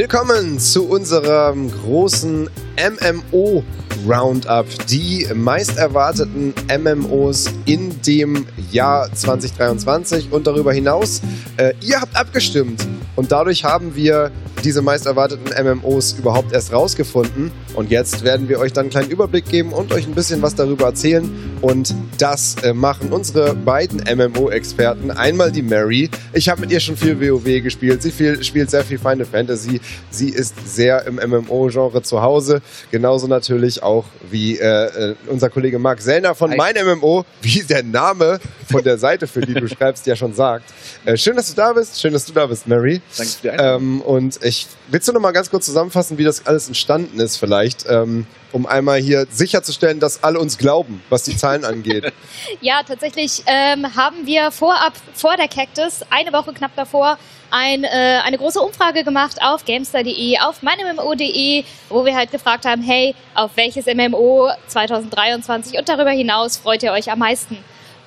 Willkommen zu unserem großen MMO Roundup, die meist erwarteten MMOs in dem Jahr 2023 und darüber hinaus. Äh, ihr habt abgestimmt und dadurch haben wir diese meist erwarteten MMOs überhaupt erst rausgefunden. Und jetzt werden wir euch dann einen kleinen Überblick geben und euch ein bisschen was darüber erzählen. Und das äh, machen unsere beiden MMO-Experten. Einmal die Mary. Ich habe mit ihr schon viel WoW gespielt. Sie viel, spielt sehr viel Final Fantasy. Sie ist sehr im MMO-Genre zu Hause. Genauso natürlich auch wie äh, äh, unser Kollege Marc Sellner von Mein MMO, wie der Name von der Seite, für die du schreibst, ja schon sagt. Äh, schön, dass du da bist. Schön, dass du da bist, Mary. Danke für die Einladung. Ähm, und ich, willst du noch mal ganz kurz zusammenfassen, wie das alles entstanden ist vielleicht, ähm, um einmal hier sicherzustellen, dass alle uns glauben, was die Zahlen angeht? Ja, tatsächlich ähm, haben wir vorab, vor der Cactus, eine Woche knapp davor, ein, äh, eine große Umfrage gemacht auf gamestar.de, auf meinMMO.de, wo wir halt gefragt haben, hey, auf welches MMO 2023 und darüber hinaus freut ihr euch am meisten?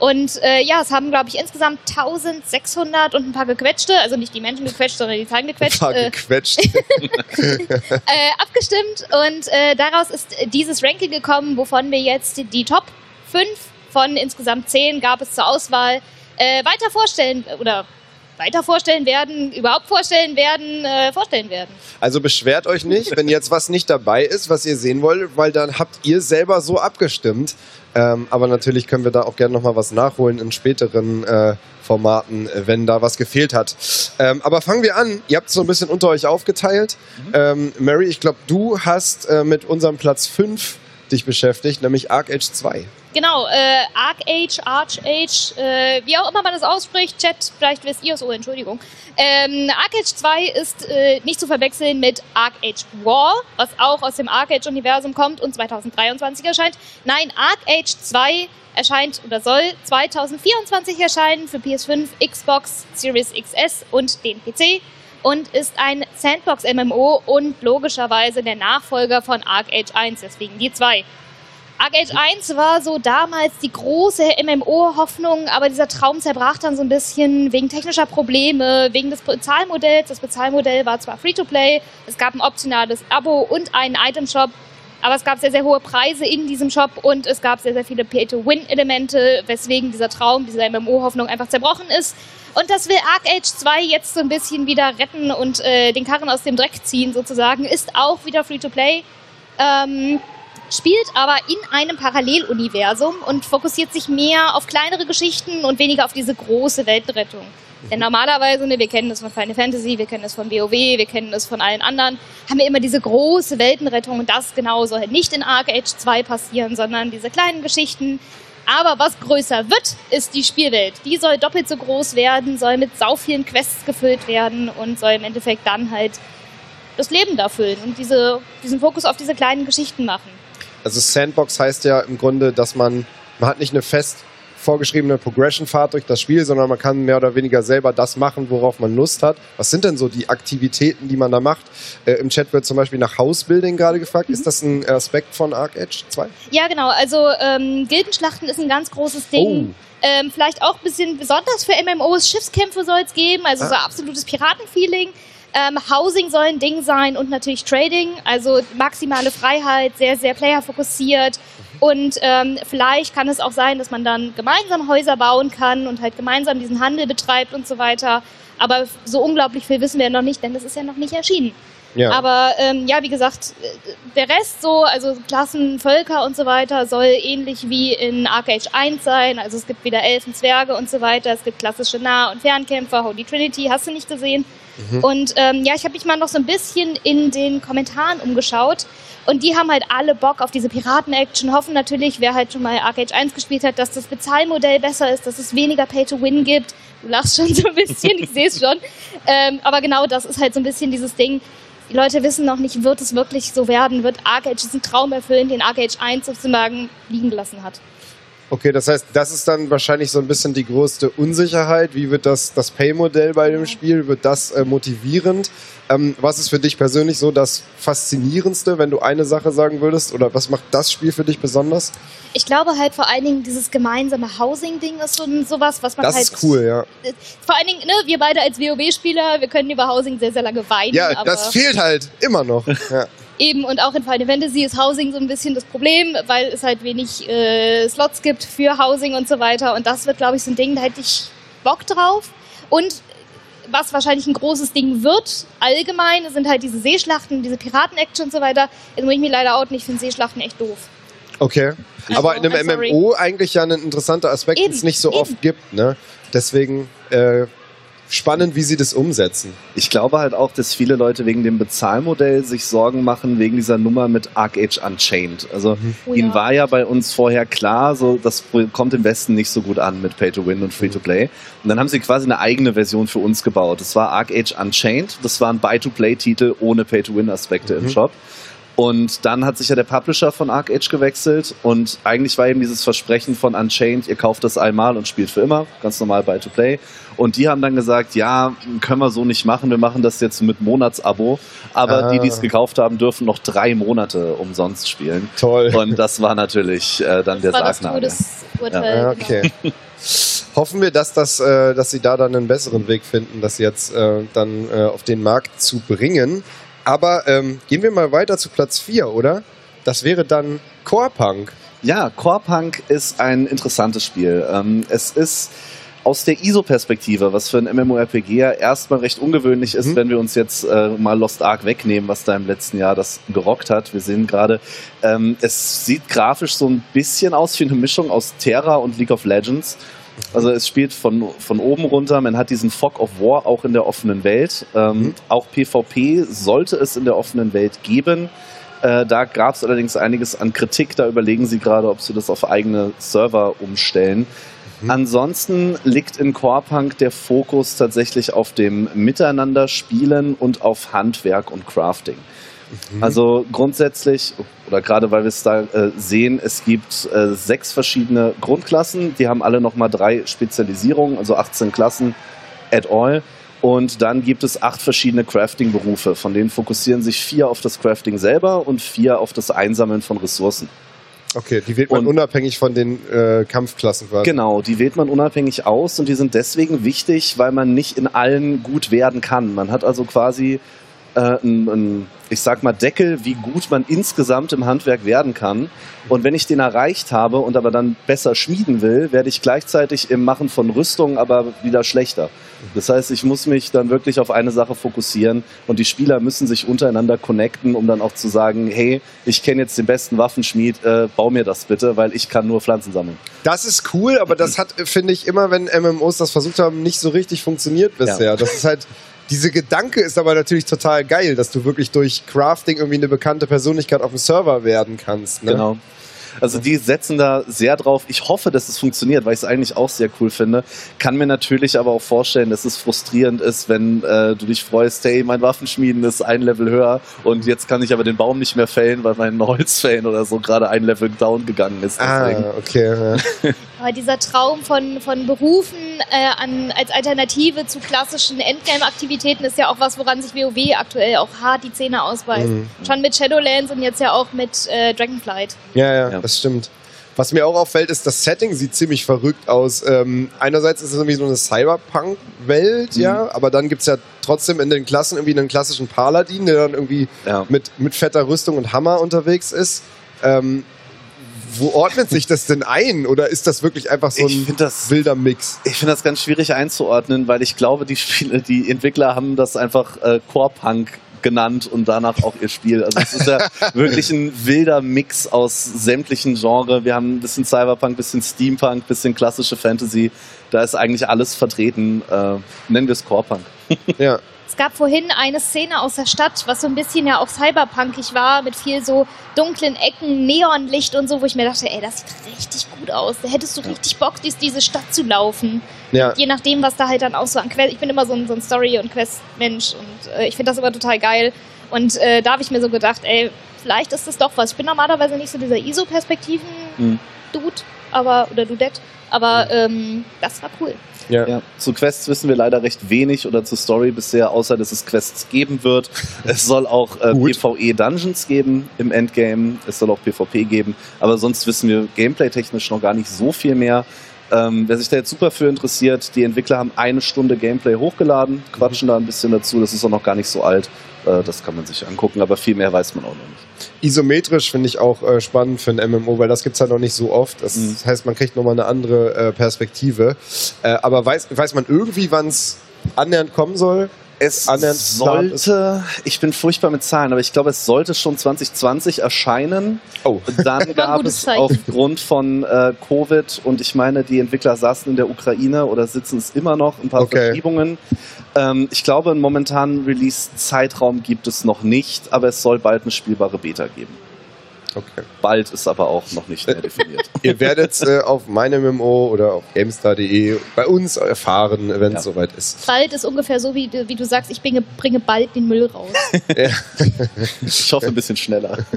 Und äh, ja, es haben, glaube ich, insgesamt 1600 und ein paar gequetschte, also nicht die Menschen gequetscht, sondern die Zahlen gequetscht, War äh, gequetscht. äh, abgestimmt. Und äh, daraus ist dieses Ranking gekommen, wovon wir jetzt die Top 5 von insgesamt 10 gab es zur Auswahl äh, weiter vorstellen oder weiter vorstellen werden, überhaupt vorstellen werden, äh, vorstellen werden. Also beschwert euch nicht, wenn jetzt was nicht dabei ist, was ihr sehen wollt, weil dann habt ihr selber so abgestimmt. Ähm, aber natürlich können wir da auch gerne nochmal was nachholen in späteren äh, Formaten, wenn da was gefehlt hat. Ähm, aber fangen wir an. Ihr habt es so ein bisschen unter euch aufgeteilt. Ähm, Mary, ich glaube, du hast äh, mit unserem Platz 5 dich beschäftigt, nämlich Arc Age 2. Genau, äh, Arcage, Archage, äh, wie auch immer man das ausspricht, Chat, vielleicht wisst ihr es, oh, Entschuldigung. Ähm, Arcage 2 ist äh, nicht zu verwechseln mit Arcage War, was auch aus dem Arcage-Universum kommt und 2023 erscheint. Nein, Arcage 2 erscheint oder soll 2024 erscheinen für PS5, Xbox, Series XS und den PC und ist ein Sandbox-MMO und logischerweise der Nachfolger von Arcage 1, deswegen die 2. Arcade 1 war so damals die große MMO-Hoffnung, aber dieser Traum zerbrach dann so ein bisschen wegen technischer Probleme, wegen des Bezahlmodells. Das Bezahlmodell war zwar Free-to-Play, es gab ein optionales Abo und einen Item-Shop, aber es gab sehr, sehr hohe Preise in diesem Shop und es gab sehr, sehr viele Pay-to-Win-Elemente, weswegen dieser Traum, diese MMO-Hoffnung einfach zerbrochen ist. Und das will Arc Age 2 jetzt so ein bisschen wieder retten und äh, den Karren aus dem Dreck ziehen sozusagen, ist auch wieder Free-to-Play. Ähm, spielt aber in einem Paralleluniversum und fokussiert sich mehr auf kleinere Geschichten und weniger auf diese große Weltrettung. Denn normalerweise, ne, wir kennen das von Final Fantasy, wir kennen das von WoW, wir kennen das von allen anderen, haben wir immer diese große Weltenrettung und das genau soll halt nicht in Arc Age 2 passieren, sondern diese kleinen Geschichten. Aber was größer wird, ist die Spielwelt. Die soll doppelt so groß werden, soll mit sau vielen Quests gefüllt werden und soll im Endeffekt dann halt das Leben da füllen und diese, diesen Fokus auf diese kleinen Geschichten machen. Also Sandbox heißt ja im Grunde, dass man, man hat nicht eine fest vorgeschriebene Progression-Fahrt durch das Spiel, sondern man kann mehr oder weniger selber das machen, worauf man Lust hat. Was sind denn so die Aktivitäten, die man da macht? Äh, Im Chat wird zum Beispiel nach Housebuilding gerade gefragt. Ist das ein Aspekt von Arc Edge 2? Ja, genau. Also ähm, Gildenschlachten ist ein ganz großes Ding. Ähm, vielleicht auch ein bisschen besonders für MMOs. Schiffskämpfe soll es geben, also so absolutes Piratenfeeling. Ähm, Housing soll ein Ding sein und natürlich Trading, also maximale Freiheit, sehr, sehr playerfokussiert. Und ähm, vielleicht kann es auch sein, dass man dann gemeinsam Häuser bauen kann und halt gemeinsam diesen Handel betreibt und so weiter. Aber so unglaublich viel wissen wir noch nicht, denn das ist ja noch nicht erschienen. Ja. Aber ähm, ja, wie gesagt, äh, der Rest so, also Klassen, Völker und so weiter, soll ähnlich wie in Arcade 1 sein. Also es gibt wieder Elfen, Zwerge und so weiter. Es gibt klassische Nah- und Fernkämpfer, Holy Trinity, hast du nicht gesehen. Und ähm, ja, ich habe mich mal noch so ein bisschen in den Kommentaren umgeschaut. Und die haben halt alle Bock auf diese Piraten-Action, hoffen natürlich, wer halt schon mal Arcade 1 gespielt hat, dass das Bezahlmodell besser ist, dass es weniger Pay-to-Win gibt. Du lachst schon so ein bisschen, ich sehe es schon. Ähm, aber genau das ist halt so ein bisschen dieses Ding. Die Leute wissen noch nicht, wird es wirklich so werden, wird Arcade diesen Traum erfüllen, den Arcade 1 sozusagen liegen gelassen hat. Okay, das heißt, das ist dann wahrscheinlich so ein bisschen die größte Unsicherheit. Wie wird das, das Pay-Modell bei dem Spiel? Wird das äh, motivierend? Ähm, was ist für dich persönlich so das Faszinierendste, wenn du eine Sache sagen würdest? Oder was macht das Spiel für dich besonders? Ich glaube halt vor allen Dingen dieses gemeinsame Housing-Ding ist so sowas, was man Das halt. ist cool, ja. Vor allen Dingen, ne, wir beide als WoW-Spieler, wir können über Housing sehr, sehr lange weinen. Ja, aber das fehlt halt immer noch. Ja. Eben, und auch in Final Fantasy ist Housing so ein bisschen das Problem, weil es halt wenig äh, Slots gibt für Housing und so weiter. Und das wird, glaube ich, so ein Ding, da hätte ich Bock drauf. Und was wahrscheinlich ein großes Ding wird, allgemein, sind halt diese Seeschlachten, diese Piraten-Action und so weiter. Jetzt muss ich mir leider outen, ich finde Seeschlachten echt doof. Okay. Also, Aber in einem. MMO eigentlich ja ein interessanter Aspekt, den es nicht so eben. oft gibt. Ne? Deswegen äh, spannend, wie sie das umsetzen. Ich glaube halt auch, dass viele Leute wegen dem Bezahlmodell sich Sorgen machen, wegen dieser Nummer mit Arcade Unchained. Also Oh ihnen ja. war ja bei uns vorher klar, so das kommt im Westen nicht so gut an mit Pay to Win und Free to Play. Und dann haben sie quasi eine eigene Version für uns gebaut. Das war Arc Age Unchained. Das war ein Buy-to-Play-Titel ohne Pay to Win-Aspekte Mhm. im Shop. Und dann hat sich ja der Publisher von Arc Age gewechselt und eigentlich war eben dieses Versprechen von Unchained, ihr kauft das einmal und spielt für immer, ganz normal Buy-to-Play. Und die haben dann gesagt, ja, können wir so nicht machen, wir machen das jetzt mit Monatsabo, aber Ah. die, die es gekauft haben, dürfen noch drei Monate umsonst spielen. Toll. Und das war natürlich äh, dann der das das Sargnagel. Todesurteil. Ja, genau. okay. Hoffen wir, dass, das, äh, dass sie da dann einen besseren Weg finden, das jetzt äh, dann äh, auf den Markt zu bringen. Aber ähm, gehen wir mal weiter zu Platz 4, oder? Das wäre dann Core Punk. Ja, Core Punk ist ein interessantes Spiel. Ähm, es ist aus der ISO-Perspektive, was für ein MMORPG ja erstmal recht ungewöhnlich ist, Mhm. wenn wir uns jetzt äh, mal Lost Ark wegnehmen, was da im letzten Jahr das gerockt hat. Wir sehen gerade, ähm, es sieht grafisch so ein bisschen aus wie eine Mischung aus Terra und League of Legends. Also es spielt von, von oben runter, man hat diesen Fog of War auch in der offenen Welt. Ähm, Mhm. Auch PvP sollte es in der offenen Welt geben. Äh, da gab es allerdings einiges an Kritik. Da überlegen sie gerade, ob sie das auf eigene Server umstellen. Mhm. Ansonsten liegt in Corepunk der Fokus tatsächlich auf dem Miteinander spielen und auf Handwerk und Crafting. Mhm. Also grundsätzlich, oder gerade weil wir es da äh, sehen, es gibt äh, sechs verschiedene Grundklassen. Die haben alle nochmal drei Spezialisierungen, also 18 Klassen at all. Und dann gibt es acht verschiedene Crafting-Berufe. Von denen fokussieren sich vier auf das Crafting selber und vier auf das Einsammeln von Ressourcen. Okay, die wählt man Und- unabhängig von den äh, Kampfklassen quasi. Genau, die wählt man unabhängig aus und die sind deswegen wichtig, weil man nicht in allen gut werden kann. Man hat also quasi äh, ein, ein, ich sag mal, Deckel, wie gut man insgesamt im Handwerk werden kann. Und wenn ich den erreicht habe und aber dann besser schmieden will, werde ich gleichzeitig im Machen von Rüstungen aber wieder schlechter. Das heißt, ich muss mich dann wirklich auf eine Sache fokussieren und die Spieler müssen sich untereinander connecten, um dann auch zu sagen, hey, ich kenne jetzt den besten Waffenschmied, äh, bau mir das bitte, weil ich kann nur Pflanzen sammeln. Das ist cool, aber das hat, finde ich, immer, wenn MMOs das versucht haben, nicht so richtig funktioniert bisher. Das ist halt, diese Gedanke ist aber natürlich total geil, dass du wirklich durch Crafting irgendwie eine bekannte Persönlichkeit auf dem Server werden kannst. Ne? Genau. Also die setzen da sehr drauf. Ich hoffe, dass es funktioniert, weil ich es eigentlich auch sehr cool finde. Kann mir natürlich aber auch vorstellen, dass es frustrierend ist, wenn äh, du dich freust, hey, mein Waffenschmieden ist ein Level höher und jetzt kann ich aber den Baum nicht mehr fällen, weil mein Holzfällen oder so gerade ein Level down gegangen ist. Deswegen. Ah, okay. Ja. Aber dieser Traum von, von Berufen äh, an, als Alternative zu klassischen Endgame-Aktivitäten ist ja auch was, woran sich WoW aktuell auch hart die Zähne ausbeißt. Mhm. Schon mit Shadowlands und jetzt ja auch mit äh, Dragonflight. Ja, ja, Ja. das stimmt. Was mir auch auffällt, ist, das Setting sieht ziemlich verrückt aus. Ähm, einerseits ist es irgendwie so eine Cyberpunk-Welt, Mhm. ja, aber dann gibt es ja trotzdem in den Klassen irgendwie einen klassischen Paladin, der dann irgendwie Ja. mit, mit fetter Rüstung und Hammer unterwegs ist. Ähm, wo ordnet sich das denn ein? Oder ist das wirklich einfach so ein das wilder Mix? Ich finde das ganz schwierig einzuordnen, weil ich glaube, die Spiele, die Entwickler haben das einfach äh, Core Punk genannt und danach auch ihr Spiel. Also es ist ja wirklich ein wilder Mix aus sämtlichen Genres. Wir haben ein bisschen Cyberpunk, bisschen Steampunk, bisschen klassische Fantasy. Da ist eigentlich alles vertreten. Äh, nennen wir es Core Punk. Ja. Es gab vorhin eine Szene aus der Stadt, was so ein bisschen ja auch cyberpunkig war, mit viel so dunklen Ecken, Neonlicht und so, wo ich mir dachte, ey, das sieht richtig gut aus. Da hättest du richtig Bock, durch diese Stadt zu laufen. Ja. Je nachdem, was da halt dann auch so an Quest. Ich bin immer so ein, so ein Story- und Quest-Mensch und äh, ich finde das immer total geil. Und äh, da habe ich mir so gedacht, ey, vielleicht ist das doch was. Ich bin normalerweise nicht so dieser ISO-Perspektiven. Mhm. Aber oder Dudette, aber ähm, das war cool. Ja. Ja. Zu Quests wissen wir leider recht wenig oder zur Story bisher, außer dass es Quests geben wird. Es soll auch äh, Gut. PvE-Dungeons geben im Endgame. Es soll auch PvP geben. Aber sonst wissen wir gameplay-technisch noch gar nicht so viel mehr. Ähm, wer sich da jetzt super für interessiert, die Entwickler haben eine Stunde Gameplay hochgeladen, quatschen da ein bisschen dazu. Das ist auch noch gar nicht so alt. Äh, das kann man sich angucken, aber viel mehr weiß man auch noch nicht. Isometrisch finde ich auch äh, spannend für ein MMO, weil das gibt's halt noch nicht so oft. Das Mhm. heißt, man kriegt nochmal eine andere äh, Perspektive. Äh, aber weiß, weiß man irgendwie, wann es annähernd kommen soll? Es sollte, ich bin furchtbar mit Zahlen, aber ich glaube, es sollte schon 2020 erscheinen. Oh. Dann gab es Zeichen. aufgrund von äh, Covid und ich meine, die Entwickler saßen in der Ukraine oder sitzen es immer noch, ein paar Okay. Verschiebungen. Ähm, ich glaube, einen momentanen Release-Zeitraum gibt es noch nicht, aber es soll bald eine spielbare Beta geben. Okay. Bald ist aber auch noch nicht mehr definiert. Ihr werdet äh, auf meinem MMO oder auf gamestar.de bei uns erfahren, wenn es Ja. soweit ist. Bald ist ungefähr so, wie, du- wie du sagst, ich bringe, bringe bald den Müll raus. Ich hoffe, ein bisschen schneller.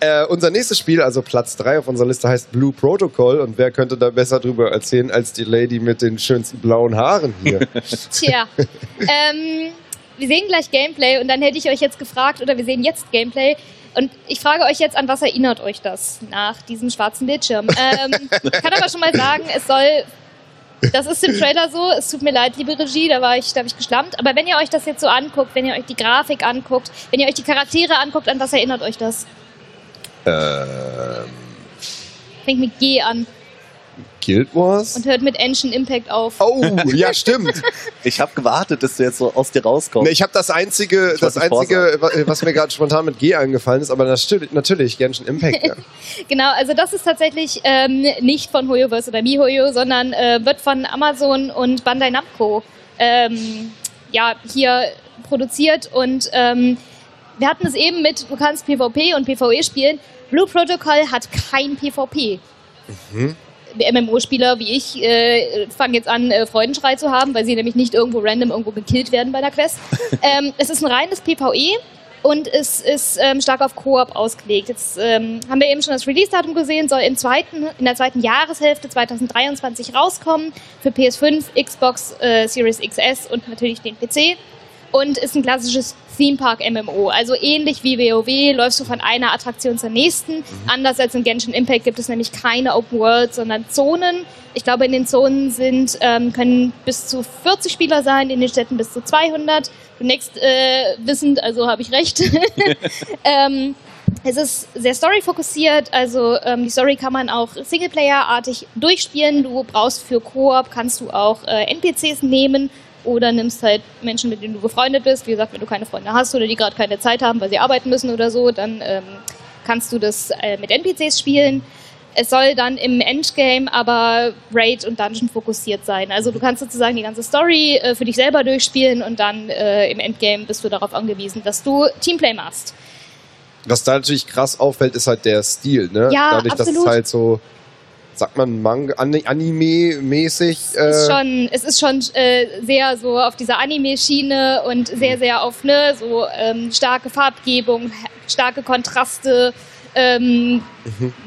Äh, unser nächstes Spiel, also Platz 3 auf unserer Liste, heißt Blue Protocol. Und wer könnte da besser drüber erzählen als die Lady mit den schönsten blauen Haaren hier? Tja, ähm, wir sehen gleich Gameplay und dann hätte ich euch jetzt gefragt, oder wir sehen jetzt Gameplay. Und ich frage euch jetzt, an was erinnert euch das nach diesem schwarzen Bildschirm? Ähm, ich kann aber schon mal sagen, es soll. Das ist im Trailer so. Es tut mir leid, liebe Regie, da war ich, da habe ich geschlampt. Aber wenn ihr euch das jetzt so anguckt, wenn ihr euch die Grafik anguckt, wenn ihr euch die Charaktere anguckt, an was erinnert euch das? ähm, Fängt mit G an Guild Wars? und hört mit Ancient Impact auf. Oh, ja, stimmt. Ich habe gewartet, dass du jetzt so aus dir rauskommst. Nee, ich habe das einzige, Ich das einzige, wa- was mir gerade spontan mit G eingefallen ist, aber natürlich, natürlich Genshin Impact. Ja. Genau, also das ist tatsächlich ähm, nicht von Hoyoverse oder MiHoYo, sondern äh, wird von Amazon und Bandai Namco ähm, ja, hier produziert und ähm, wir hatten es eben mit, du kannst PvP und PvE spielen. Blue Protocol hat kein PvP. MMO-Spieler wie ich äh, fangen jetzt an, äh, Freudenschrei zu haben, weil sie nämlich nicht irgendwo random irgendwo gekillt werden bei der Quest. ähm, es ist ein reines PvE und es ist ähm, stark auf Koop ausgelegt. Jetzt ähm, haben wir eben schon das Release-Datum gesehen, soll im zweiten, in der zweiten Jahreshälfte 2023 rauskommen für PS5, Xbox äh, Series XS und natürlich den PC und ist ein klassisches Theme Park MMO. Also ähnlich wie WoW läufst du von einer Attraktion zur nächsten. Anders als in Genshin Impact gibt es nämlich keine Open World, sondern Zonen. Ich glaube, in den Zonen sind, ähm, können bis zu 40 Spieler sein, in den Städten bis zu 200. Zunächst äh, wissend, also habe ich recht. ähm, es ist sehr story-fokussiert, also ähm, die Story kann man auch Singleplayer-artig durchspielen. Du brauchst für Koop, kannst du auch äh, NPCs nehmen oder nimmst halt Menschen, mit denen du befreundet bist. Wie gesagt, wenn du keine Freunde hast oder die gerade keine Zeit haben, weil sie arbeiten müssen oder so, dann ähm, kannst du das äh, mit NPCs spielen. Es soll dann im Endgame aber Raid und Dungeon fokussiert sein. Also du kannst sozusagen die ganze Story äh, für dich selber durchspielen und dann äh, im Endgame bist du darauf angewiesen, dass du Teamplay machst. Was da natürlich krass auffällt, ist halt der Stil, ne? Ja, Dadurch, dass absolut. es halt so, sagt man, Manga, Ani- Anime-mäßig. Äh, ist schon, es ist schon äh, sehr so auf dieser Anime-Schiene und sehr, sehr auf ne, so ähm, starke Farbgebung, starke Kontraste. Ähm,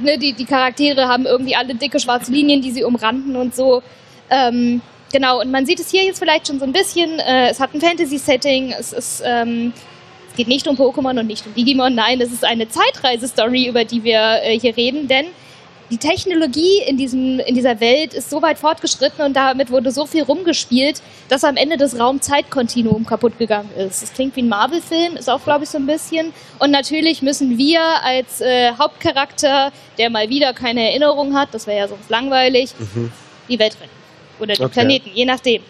ne, die, die Charaktere haben irgendwie alle dicke schwarze Linien, die sie umranden und so. Ähm, genau, und man sieht es hier jetzt vielleicht schon so ein bisschen. Äh, es hat ein Fantasy-Setting, es ist. Ähm, es geht nicht um Pokémon und nicht um Digimon, nein, es ist eine Zeitreise-Story, über die wir äh, hier reden, denn die Technologie in, diesem, in dieser Welt ist so weit fortgeschritten und damit wurde so viel rumgespielt, dass am Ende das Raum-Zeit-Kontinuum kaputt gegangen ist. Das klingt wie ein Marvel-Film, ist auch, glaube ich, so ein bisschen. Und natürlich müssen wir als äh, Hauptcharakter, der mal wieder keine Erinnerung hat, das wäre ja sonst langweilig, die Welt retten. Oder den Okay. Planeten, je nachdem.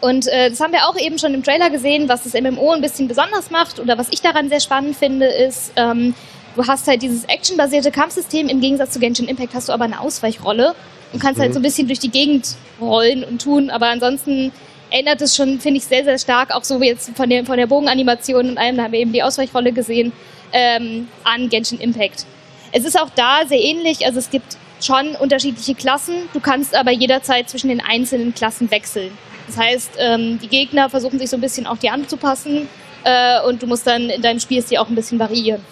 Und äh, das haben wir auch eben schon im Trailer gesehen, was das MMO ein bisschen besonders macht oder was ich daran sehr spannend finde, ist, ähm, du hast halt dieses actionbasierte Kampfsystem, im Gegensatz zu Genshin Impact hast du aber eine Ausweichrolle und kannst halt so ein bisschen durch die Gegend rollen und tun, aber ansonsten erinnert es schon, finde ich, sehr, sehr stark, auch so wie jetzt von der, von der Bogenanimation und allem, da haben wir eben die Ausweichrolle gesehen, ähm, an Genshin Impact. Es ist auch da sehr ähnlich, also es gibt schon unterschiedliche Klassen, du kannst aber jederzeit zwischen den einzelnen Klassen wechseln. Das heißt, ähm, die Gegner versuchen sich so ein bisschen auch dir anzupassen äh, und du musst dann in deinem Spielstil auch ein bisschen variieren.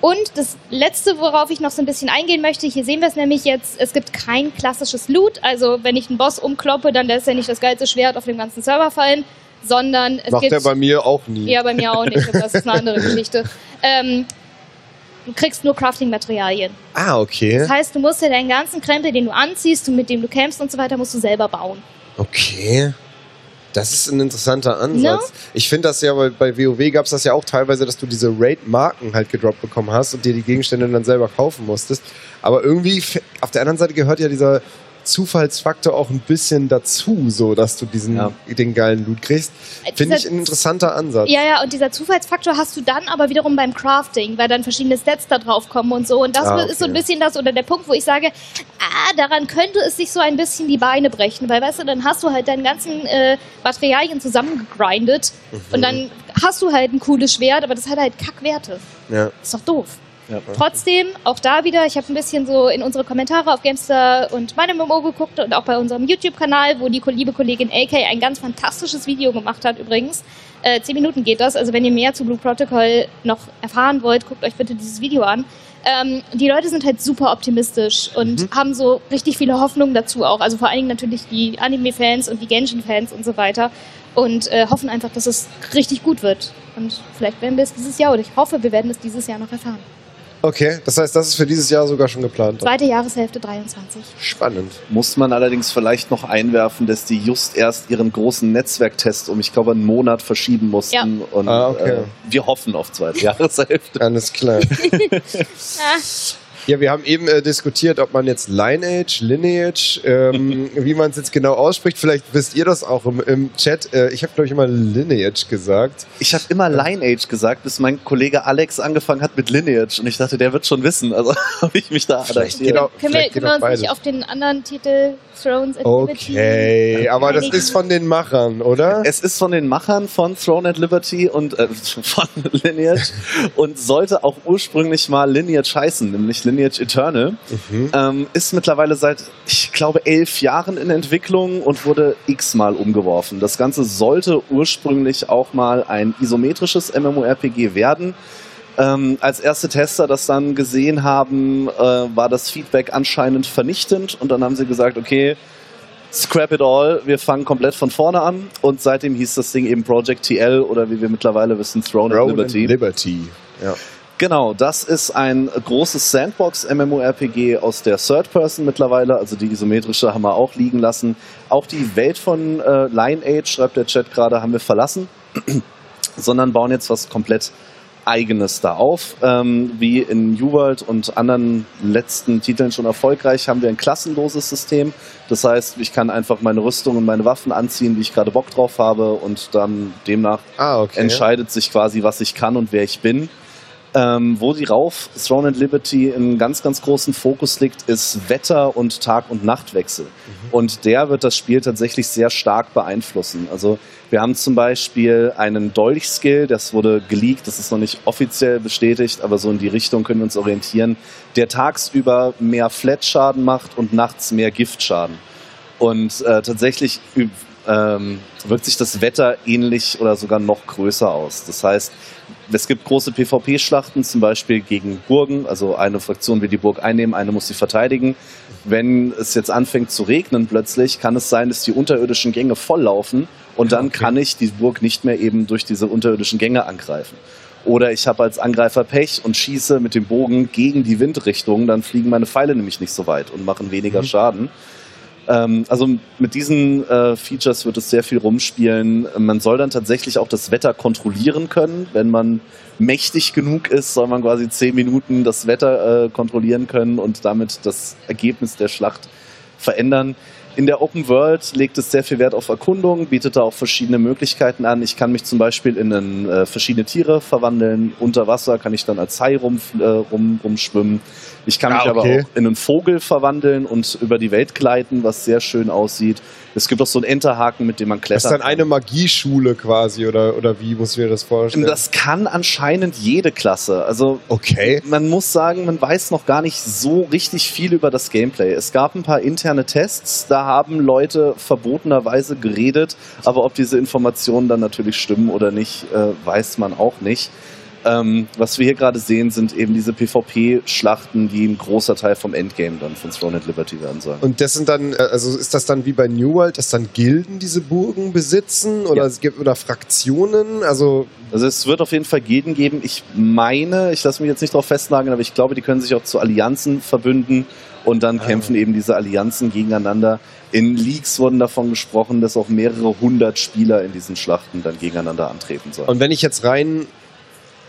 Und das letzte, worauf ich noch so ein bisschen eingehen möchte, hier sehen wir es nämlich jetzt, es gibt kein klassisches Loot. Also wenn ich einen Boss umkloppe, dann lässt er nicht das geilste Schwert auf dem ganzen Server fallen, sondern es Macht gibt... er bei mir auch nie. Ja, bei mir auch nicht, das ist eine andere Geschichte. Ähm, du kriegst nur Crafting-Materialien. Ah, okay. Das heißt, du musst dir deinen ganzen Krempel, den du anziehst und mit dem du kämpfst und so weiter, musst du selber bauen. Okay. Das ist ein interessanter Ansatz. Ne? Ich finde das ja, bei, bei WoW gab es das ja auch teilweise, dass du diese Raid-Marken halt gedroppt bekommen hast und dir die Gegenstände dann selber kaufen musstest. Aber irgendwie, auf der anderen Seite gehört ja dieser Zufallsfaktor auch ein bisschen dazu, so dass du diesen Ja. den geilen Loot kriegst. Finde ich ein interessanter Ansatz. Ja, ja, und dieser Zufallsfaktor hast du dann aber wiederum beim Crafting, weil dann verschiedene Stats da drauf kommen und so. Und das Ah, ist so ein okay. bisschen das oder der Punkt, wo ich sage, ah, daran könnte es sich so ein bisschen die Beine brechen, weil weißt du, dann hast du halt deine ganzen äh, Materialien zusammengegrindet Mhm. und dann hast du halt ein cooles Schwert, aber das hat halt Kackwerte. Ja. Ist doch doof. Ja. Trotzdem, auch da wieder, ich habe ein bisschen so in unsere Kommentare auf Gamestar und meinem MMO geguckt und auch bei unserem YouTube-Kanal, wo die liebe Kollegin AK ein ganz fantastisches Video gemacht hat übrigens. Äh, zehn Minuten geht das, also wenn ihr mehr zu Blue Protocol noch erfahren wollt, guckt euch bitte dieses Video an. Ähm, die Leute sind halt super optimistisch und haben so richtig viele Hoffnungen dazu auch. Also vor allen Dingen natürlich die Anime-Fans und die Genshin-Fans und so weiter. Und äh, hoffen einfach, dass es richtig gut wird. Und vielleicht werden wir es dieses Jahr, oder ich hoffe, wir werden es dieses Jahr noch erfahren. Okay, das heißt, das ist für dieses Jahr sogar schon geplant. Zweite Jahreshälfte 23. Spannend. Muss man allerdings vielleicht noch einwerfen, dass die just erst ihren großen Netzwerktest um, ich glaube, einen Monat verschieben mussten. Ja. Und Ah, okay. äh, wir hoffen auf zweite Jahreshälfte. Alles klar. Ah, Ja, wir haben eben äh, diskutiert, ob man jetzt Lineage, Lineage, ähm, wie man es jetzt genau ausspricht. Vielleicht wisst ihr das auch im, im Chat. Äh, ich habe, glaube ich, immer Lineage gesagt. Ich habe immer Lineage gesagt, bis mein Kollege Alex angefangen hat mit Lineage. Und ich dachte, der wird schon wissen. Also habe ich mich da Vielleicht adaptiert. geht auch, können wir, können wir uns nicht auf den anderen Titel Thrones and Liberty Okay, aber das ist von den Machern, oder? Es ist von den Machern von Throne and Liberty und äh, von Lineage und sollte auch ursprünglich mal Lineage heißen, nämlich Lineage Eternal. Mhm. Ähm, ist mittlerweile seit, ich glaube, elf Jahren in Entwicklung und wurde x-mal umgeworfen. Das Ganze sollte ursprünglich auch mal ein isometrisches MMORPG werden. Ähm, als erste Tester das dann gesehen haben, äh, war das Feedback anscheinend vernichtend und dann haben sie gesagt, okay, scrap it all, wir fangen komplett von vorne an und seitdem hieß das Ding eben Project TL oder wie wir mittlerweile wissen, Throne and Rowan Liberty. Liberty. Ja. Genau, das ist ein großes Sandbox-MMORPG aus der Third Person mittlerweile, also die isometrische haben wir auch liegen lassen. Auch die Welt von äh, Lineage, schreibt der Chat gerade, haben wir verlassen, sondern bauen jetzt was komplett Eigenes da auf. Ähm, wie in New World und anderen letzten Titeln schon erfolgreich, haben wir ein klassenloses System. Das heißt, ich kann einfach meine Rüstung und meine Waffen anziehen, wie ich gerade Bock drauf habe und dann demnach Ah, okay. entscheidet sich quasi, was ich kann und wer ich bin. Ähm, wo die rauf Throne and Liberty in ganz, ganz großen Fokus liegt, ist Wetter- und Tag- und Nachtwechsel. Und der wird das Spiel tatsächlich sehr stark beeinflussen. Also wir haben zum Beispiel einen Dolch-Skill, das wurde geleakt, das ist noch nicht offiziell bestätigt, aber so in die Richtung können wir uns orientieren, der tagsüber mehr Flat-Schaden macht und nachts mehr Giftschaden. Und äh, tatsächlich ähm, wirkt sich das Wetter ähnlich oder sogar noch größer aus. Das heißt, es gibt große PvP-Schlachten, zum Beispiel gegen Burgen. Also eine Fraktion will die Burg einnehmen, eine muss sie verteidigen. Wenn es jetzt anfängt zu regnen plötzlich, kann es sein, dass die unterirdischen Gänge volllaufen und dann okay. kann ich die Burg nicht mehr eben durch diese unterirdischen Gänge angreifen. Oder ich habe als Angreifer Pech und schieße mit dem Bogen gegen die Windrichtung, dann fliegen meine Pfeile nämlich nicht so weit und machen weniger Mhm. Schaden. Ähm, also mit diesen äh, Features wird es sehr viel rumspielen. Man soll dann tatsächlich auch das Wetter kontrollieren können. Wenn man mächtig genug ist, soll man quasi zehn Minuten das Wetter äh, kontrollieren können und damit das Ergebnis der Schlacht verändern. In der Open World legt es sehr viel Wert auf Erkundung, bietet da auch verschiedene Möglichkeiten an. Ich kann mich zum Beispiel in einen, äh, verschiedene Tiere verwandeln. Unter Wasser kann ich dann als Hai rum, äh, rum, rumschwimmen. Ich kann Ah, mich aber okay. auch in einen Vogel verwandeln und über die Welt gleiten, was sehr schön aussieht. Es gibt auch so einen Enterhaken, mit dem man Das klettert. ist dann eine Magieschule quasi, oder, oder wie muss ich mir das vorstellen? das kann anscheinend jede Klasse. Also okay. man muss sagen, man weiß noch gar nicht so richtig viel über das Gameplay. Es gab ein paar interne Tests, da haben Leute verbotenerweise geredet, aber ob diese Informationen dann natürlich stimmen oder nicht, äh, weiß man auch nicht. Ähm, was wir hier gerade sehen, sind eben diese PvP-Schlachten, die ein großer Teil vom Endgame dann von Throne and Liberty werden sollen. Und das sind dann, äh, also ist das dann wie bei New World, dass dann Gilden diese Burgen besitzen oder Ja. es gibt oder Fraktionen? Also Also es wird auf jeden Fall Gilden geben. Ich meine, ich lasse mich jetzt nicht darauf festnageln, aber ich glaube, die können sich auch zu Allianzen verbünden und dann Ah. kämpfen eben diese Allianzen gegeneinander. In Leaks wurden davon gesprochen, dass auch mehrere hundert Spieler in diesen Schlachten dann gegeneinander antreten sollen. und wenn ich jetzt rein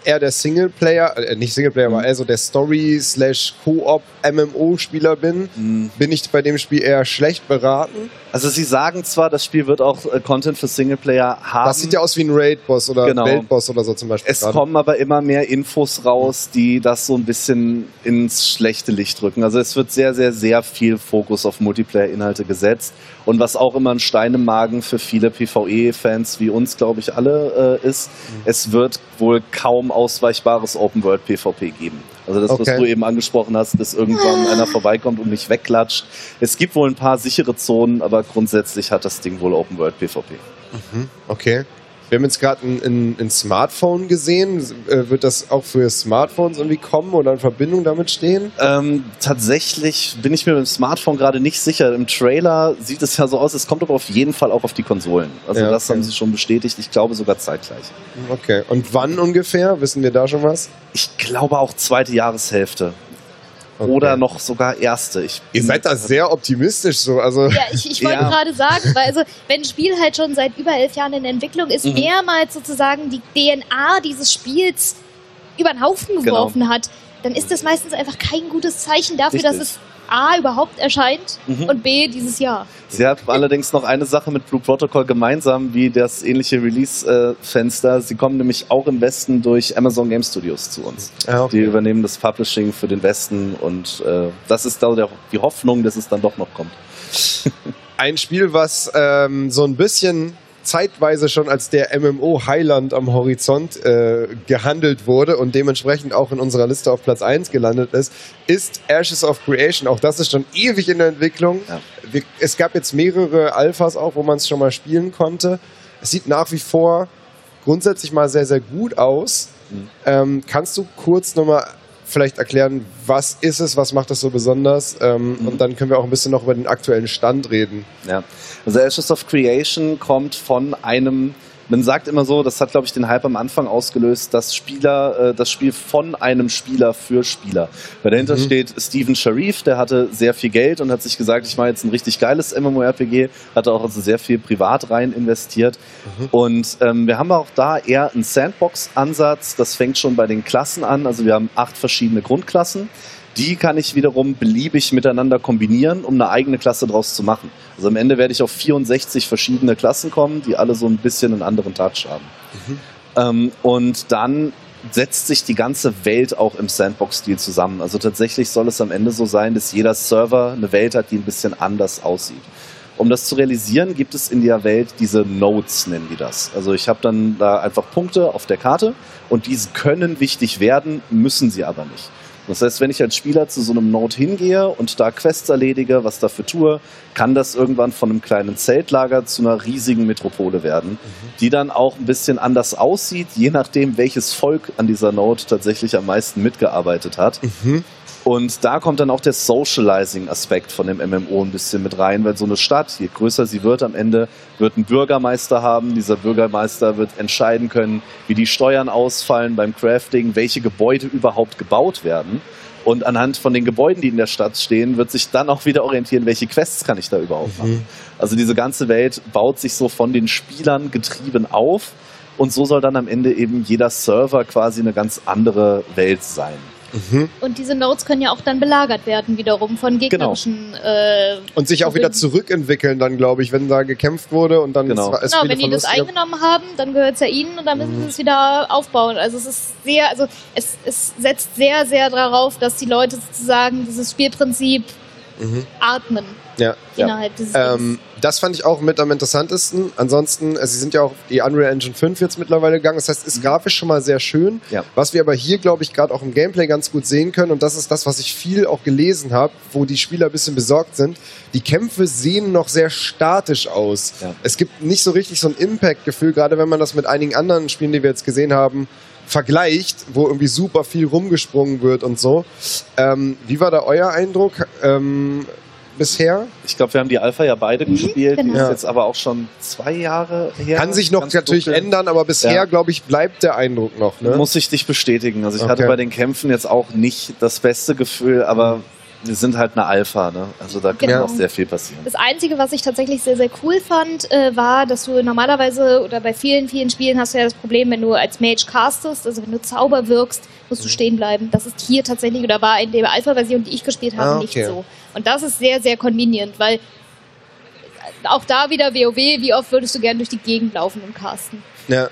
eher der Singleplayer, äh, nicht Singleplayer, Mhm. aber eher so der Story slash Koop MMO Spieler bin, Mhm. bin ich bei dem Spiel eher schlecht beraten. Also sie sagen zwar, das Spiel wird auch äh, Content für Singleplayer haben. Das sieht ja aus wie ein Raid-Boss oder Genau. Weltboss oder so zum Beispiel. Es gerade. kommen aber immer mehr Infos raus, die das so ein bisschen ins schlechte Licht rücken. Also es wird sehr, sehr, sehr viel Fokus auf Multiplayer-Inhalte gesetzt. Und was auch immer ein Stein im Magen für viele PvE-Fans wie uns, glaube ich, alle äh, ist, es wird wohl kaum ausweichbares Open-World-PvP geben. Also das, Okay. was du eben angesprochen hast, dass irgendwann einer vorbeikommt und mich wegklatscht. Es gibt wohl ein paar sichere Zonen, aber grundsätzlich hat das Ding wohl Open-World-PvP. Okay. Wir haben jetzt gerade ein, ein, ein Smartphone gesehen. Äh, Wird das auch für Smartphones irgendwie kommen oder in Verbindung damit stehen? Ähm, tatsächlich bin ich mir mit dem Smartphone gerade nicht sicher. Im Trailer sieht es ja so aus, es kommt aber auf jeden Fall auch auf die Konsolen. Also Ja, das okay. haben sie schon bestätigt. Ich glaube sogar zeitgleich. Okay. Und wann ungefähr? Wissen wir da schon was? Ich glaube auch zweite Jahreshälfte. Okay. Oder noch sogar erste. Ich Ihr seid da sehr optimistisch so. Also Ja, ich, ich wollte Ja. gerade sagen, weil also wenn ein Spiel halt schon seit über elf Jahren in Entwicklung ist, Mhm. mehrmals sozusagen die DNA dieses Spiels über den Haufen Genau. geworfen hat, dann ist das meistens einfach kein gutes Zeichen dafür, dass Richtig. es A überhaupt erscheint Mhm. und B dieses Jahr. Sie hat allerdings noch eine Sache mit Blue Protocol gemeinsam wie das ähnliche Release-Fenster. Sie kommen nämlich auch im Westen durch Amazon Game Studios zu uns. Ja, Die übernehmen das Publishing für den Westen und äh, das ist da der, die Hoffnung, dass es dann doch noch kommt. ein Spiel, was ähm, so ein bisschen zeitweise schon als der MMO Highland am Horizont äh, gehandelt wurde und dementsprechend auch in unserer Liste auf Platz 1 gelandet ist, ist Ashes of Creation. Auch das ist schon ewig in der Entwicklung. Ja. Wir, es gab jetzt mehrere Alphas auch, wo man es schon mal spielen konnte. Es sieht nach wie vor grundsätzlich mal sehr, sehr gut aus. Mhm. Ähm, kannst du kurz nochmal vielleicht erklären, was ist es, was macht es so besonders? Ähm, Mhm. Und dann können wir auch ein bisschen noch über den aktuellen Stand reden. Ja. Also Ashes of Creation kommt von einem, man sagt immer so, das hat glaube ich den Hype am Anfang ausgelöst, dass Spieler, äh, das Spiel von einem Spieler für Spieler. Weil dahinter Mhm. steht Steven Sharif, der hatte sehr viel Geld und hat sich gesagt, ich mache jetzt ein richtig geiles MMORPG, hatte auch also sehr viel privat rein investiert. Und ähm, wir haben auch da eher einen Sandbox-Ansatz. Das fängt schon bei den Klassen an. Also wir haben acht verschiedene Grundklassen. Die kann ich wiederum beliebig miteinander kombinieren, um eine eigene Klasse draus zu machen. Also am Ende werde ich auf 64 verschiedene Klassen kommen, die alle so ein bisschen einen anderen Touch haben. Ähm, und dann setzt sich die ganze Welt auch im Sandbox-Stil zusammen. Also tatsächlich soll es am Ende so sein, dass jeder Server eine Welt hat, die ein bisschen anders aussieht. Um das zu realisieren, gibt es in der Welt diese Nodes, nennen die das. Also ich habe dann da einfach Punkte auf der Karte und diese können wichtig werden, müssen sie aber nicht. Das heißt, wenn ich als Spieler zu so einem Node hingehe und da Quests erledige, was dafür tue, kann das irgendwann von einem kleinen Zeltlager zu einer riesigen Metropole werden, die dann auch ein bisschen anders aussieht, je nachdem, welches Volk an dieser Node tatsächlich am meisten mitgearbeitet hat. Mhm. Und da kommt dann auch der Socializing-Aspekt von dem MMO ein bisschen mit rein, weil so eine Stadt, je größer sie wird am Ende, wird einen Bürgermeister haben. Dieser Bürgermeister wird entscheiden können, wie die Steuern ausfallen beim Crafting, welche Gebäude überhaupt gebaut werden. Und anhand von den Gebäuden, die in der Stadt stehen, wird sich dann auch wieder orientieren, welche Quests kann ich da überhaupt machen. Also diese ganze Welt baut sich so von den Spielern getrieben auf. Und so soll dann am Ende eben jeder Server quasi eine ganz andere Welt sein. Mhm. Und diese Nodes können ja auch dann belagert werden wiederum von Genau. gegnerischen. Äh, Und sich auch wieder zurückentwickeln dann, glaube ich, wenn da gekämpft wurde und dann Genau. es, es Genau, wenn die das eingenommen haben, dann gehört es ja ihnen und dann müssen Mhm. sie es wieder aufbauen. Also es ist sehr, also es, es setzt sehr, sehr darauf, dass die Leute sozusagen dieses Spielprinzip Mhm. atmen Ja. Ja. innerhalb dieses Ähm, das fand ich auch mit am interessantesten. Ansonsten, also sie sind ja auch die Unreal Engine 5 jetzt mittlerweile gegangen. Das heißt, ist grafisch schon mal sehr schön. Mhm. Ja. Was wir aber hier, glaube ich, gerade auch im Gameplay ganz gut sehen können, und das ist das, was ich viel auch gelesen habe, wo die Spieler ein bisschen besorgt sind. Die Kämpfe sehen noch sehr statisch aus. Ja. Es gibt nicht so richtig so ein Impact-Gefühl, gerade wenn man das mit einigen anderen Spielen, die wir jetzt gesehen haben, vergleicht, wo irgendwie super viel rumgesprungen wird und so. Ähm, wie war da euer Eindruck ähm, bisher? Ich glaube, wir haben die Alpha ja beide gespielt. Die genau. ist Ja. jetzt aber auch schon zwei Jahre her. Kann sich noch natürlich dunkel. ändern, aber bisher, Ja. glaube ich, bleibt der Eindruck noch. Ne? Muss ich dich bestätigen. Also ich Okay. hatte bei den Kämpfen jetzt auch nicht das beste Gefühl, aber wir sind halt eine Alpha, ne? Also da kann Genau. auch sehr viel passieren. Das Einzige, was ich tatsächlich sehr, sehr cool fand, äh, war, dass du normalerweise oder bei vielen, vielen Spielen hast du ja das Problem, wenn du als Mage castest, also wenn du Zauber wirkst, musst du Mhm. stehen bleiben. Das ist hier tatsächlich oder war in der Alpha-Version, die ich gespielt habe, Ah, nicht okay. so. Und das ist sehr, sehr convenient, weil auch da wieder WoW, wie oft würdest du gern durch die Gegend laufen und casten? Ja.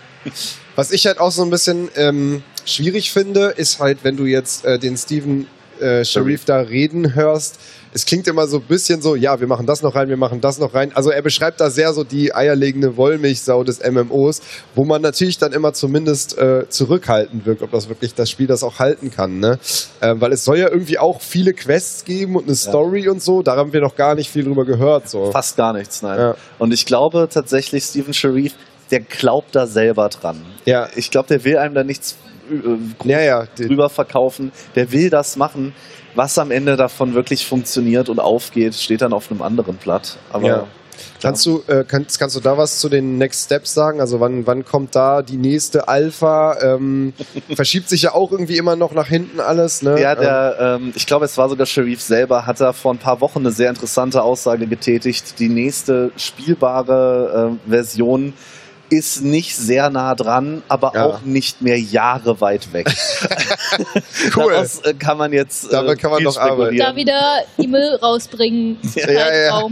Was ich halt auch so ein bisschen ähm, schwierig finde, ist halt, wenn du jetzt äh, den Steven äh, Sharif da reden hörst, es klingt immer so ein bisschen so, ja, wir machen das noch rein, wir machen das noch rein. Also er beschreibt da sehr so die eierlegende Wollmilchsau des MMOs, wo man natürlich dann immer zumindest äh, zurückhaltend wirkt, ob das wirklich das Spiel das auch halten kann. Ne? Äh, weil es soll ja irgendwie auch viele Quests geben und eine Story und so, da haben wir noch gar nicht viel drüber gehört. So. Fast gar nichts, nein. Ja. Und ich glaube tatsächlich, Stephen Sharif, der glaubt da selber dran. Ja, Ich glaube, der will einem da nichts äh, ja, ja. Drüber verkaufen. Der will das machen. Was am Ende davon wirklich funktioniert und aufgeht, steht dann auf einem anderen Blatt. Aber Ja. Kannst du, äh, kannst, kannst du da was zu den Next Steps sagen? Also wann, wann kommt da die nächste Alpha? Ähm, verschiebt sich ja auch irgendwie immer noch nach hinten alles. Ne? Ja, der, ähm, ich glaube, es war sogar Sharif selber, hat da vor ein paar Wochen eine sehr interessante Aussage getätigt. Die nächste spielbare äh, Version ist nicht sehr nah dran, aber Ja. auch nicht mehr Jahre weit weg. Cool. Daraus äh, kann man jetzt äh, Damit kann man noch arbeiten. Da wieder die Müll rausbringen. Ja, ja,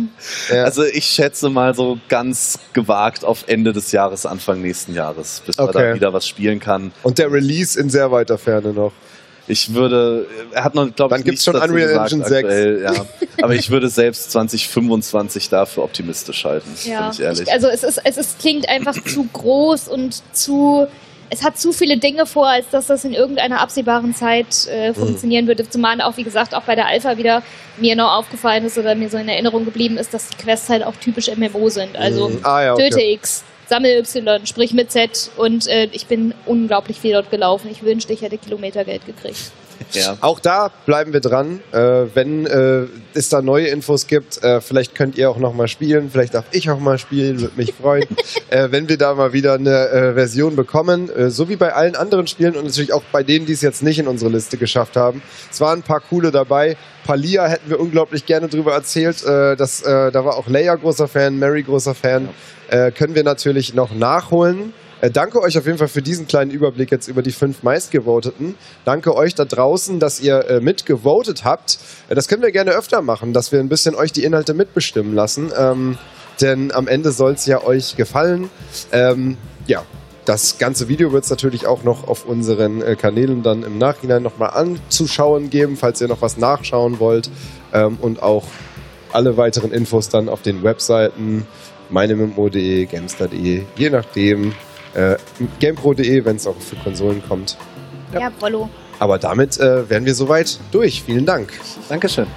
ja. Also ich schätze mal so ganz gewagt auf Ende des Jahres, Anfang nächsten Jahres, bis man Okay. da wieder was spielen kann. Und der Release in sehr weiter Ferne noch. Ich würde, er hat noch, glaube ich, gibt's schon dazu Unreal gesagt Engine 6? aktuell, ja. Aber ich würde selbst 2025 dafür optimistisch halten, Ja, bin ich ehrlich. ich, also es ist, es ist, klingt einfach zu groß und zu, es hat zu viele Dinge vor, als dass das in irgendeiner absehbaren Zeit äh, Mhm. funktionieren würde. Zumal auch, wie gesagt, auch bei der Alpha wieder mir noch aufgefallen ist oder mir so in Erinnerung geblieben ist, dass die Quests halt auch typisch MMO sind. Also Mhm. ah, ja, okay. töte X, sammel Y, sprich mit Z und äh, ich bin unglaublich viel dort gelaufen. Ich wünschte, ich hätte Kilometergeld gekriegt. ja. Auch da bleiben wir dran. Äh, wenn äh, es da neue Infos gibt, äh, vielleicht könnt ihr auch noch mal spielen. Vielleicht darf ich auch mal spielen, würde mich freuen. äh, wenn wir da mal wieder eine äh, Version bekommen, äh, so wie bei allen anderen Spielen und natürlich auch bei denen, die es jetzt nicht in unsere Liste geschafft haben. Es waren ein paar coole dabei. Palia hätten wir unglaublich gerne drüber erzählt. Äh, das, äh, da war auch Leia großer Fan, Mary großer Fan. Äh, können wir natürlich noch nachholen. Äh, danke euch auf jeden Fall für diesen kleinen Überblick jetzt über die fünf meistgevoteten. Danke euch da draußen, dass ihr äh, mitgevotet habt. Äh, das können wir gerne öfter machen, dass wir ein bisschen euch die Inhalte mitbestimmen lassen. Ähm, denn am Ende soll es ja euch gefallen. Ähm, ja, das ganze Video wird es natürlich auch noch auf unseren Kanälen dann im Nachhinein nochmal anzuschauen geben, falls ihr noch was nachschauen wollt. Ähm, und auch alle weiteren Infos dann auf den Webseiten meinemmo.de, gamestar.de, je nachdem. Äh, GamePro.de, wenn es auch für Konsolen kommt. Ja. Ja, Wollo. Aber damit äh, wären wir soweit durch. Vielen Dank. Dankeschön.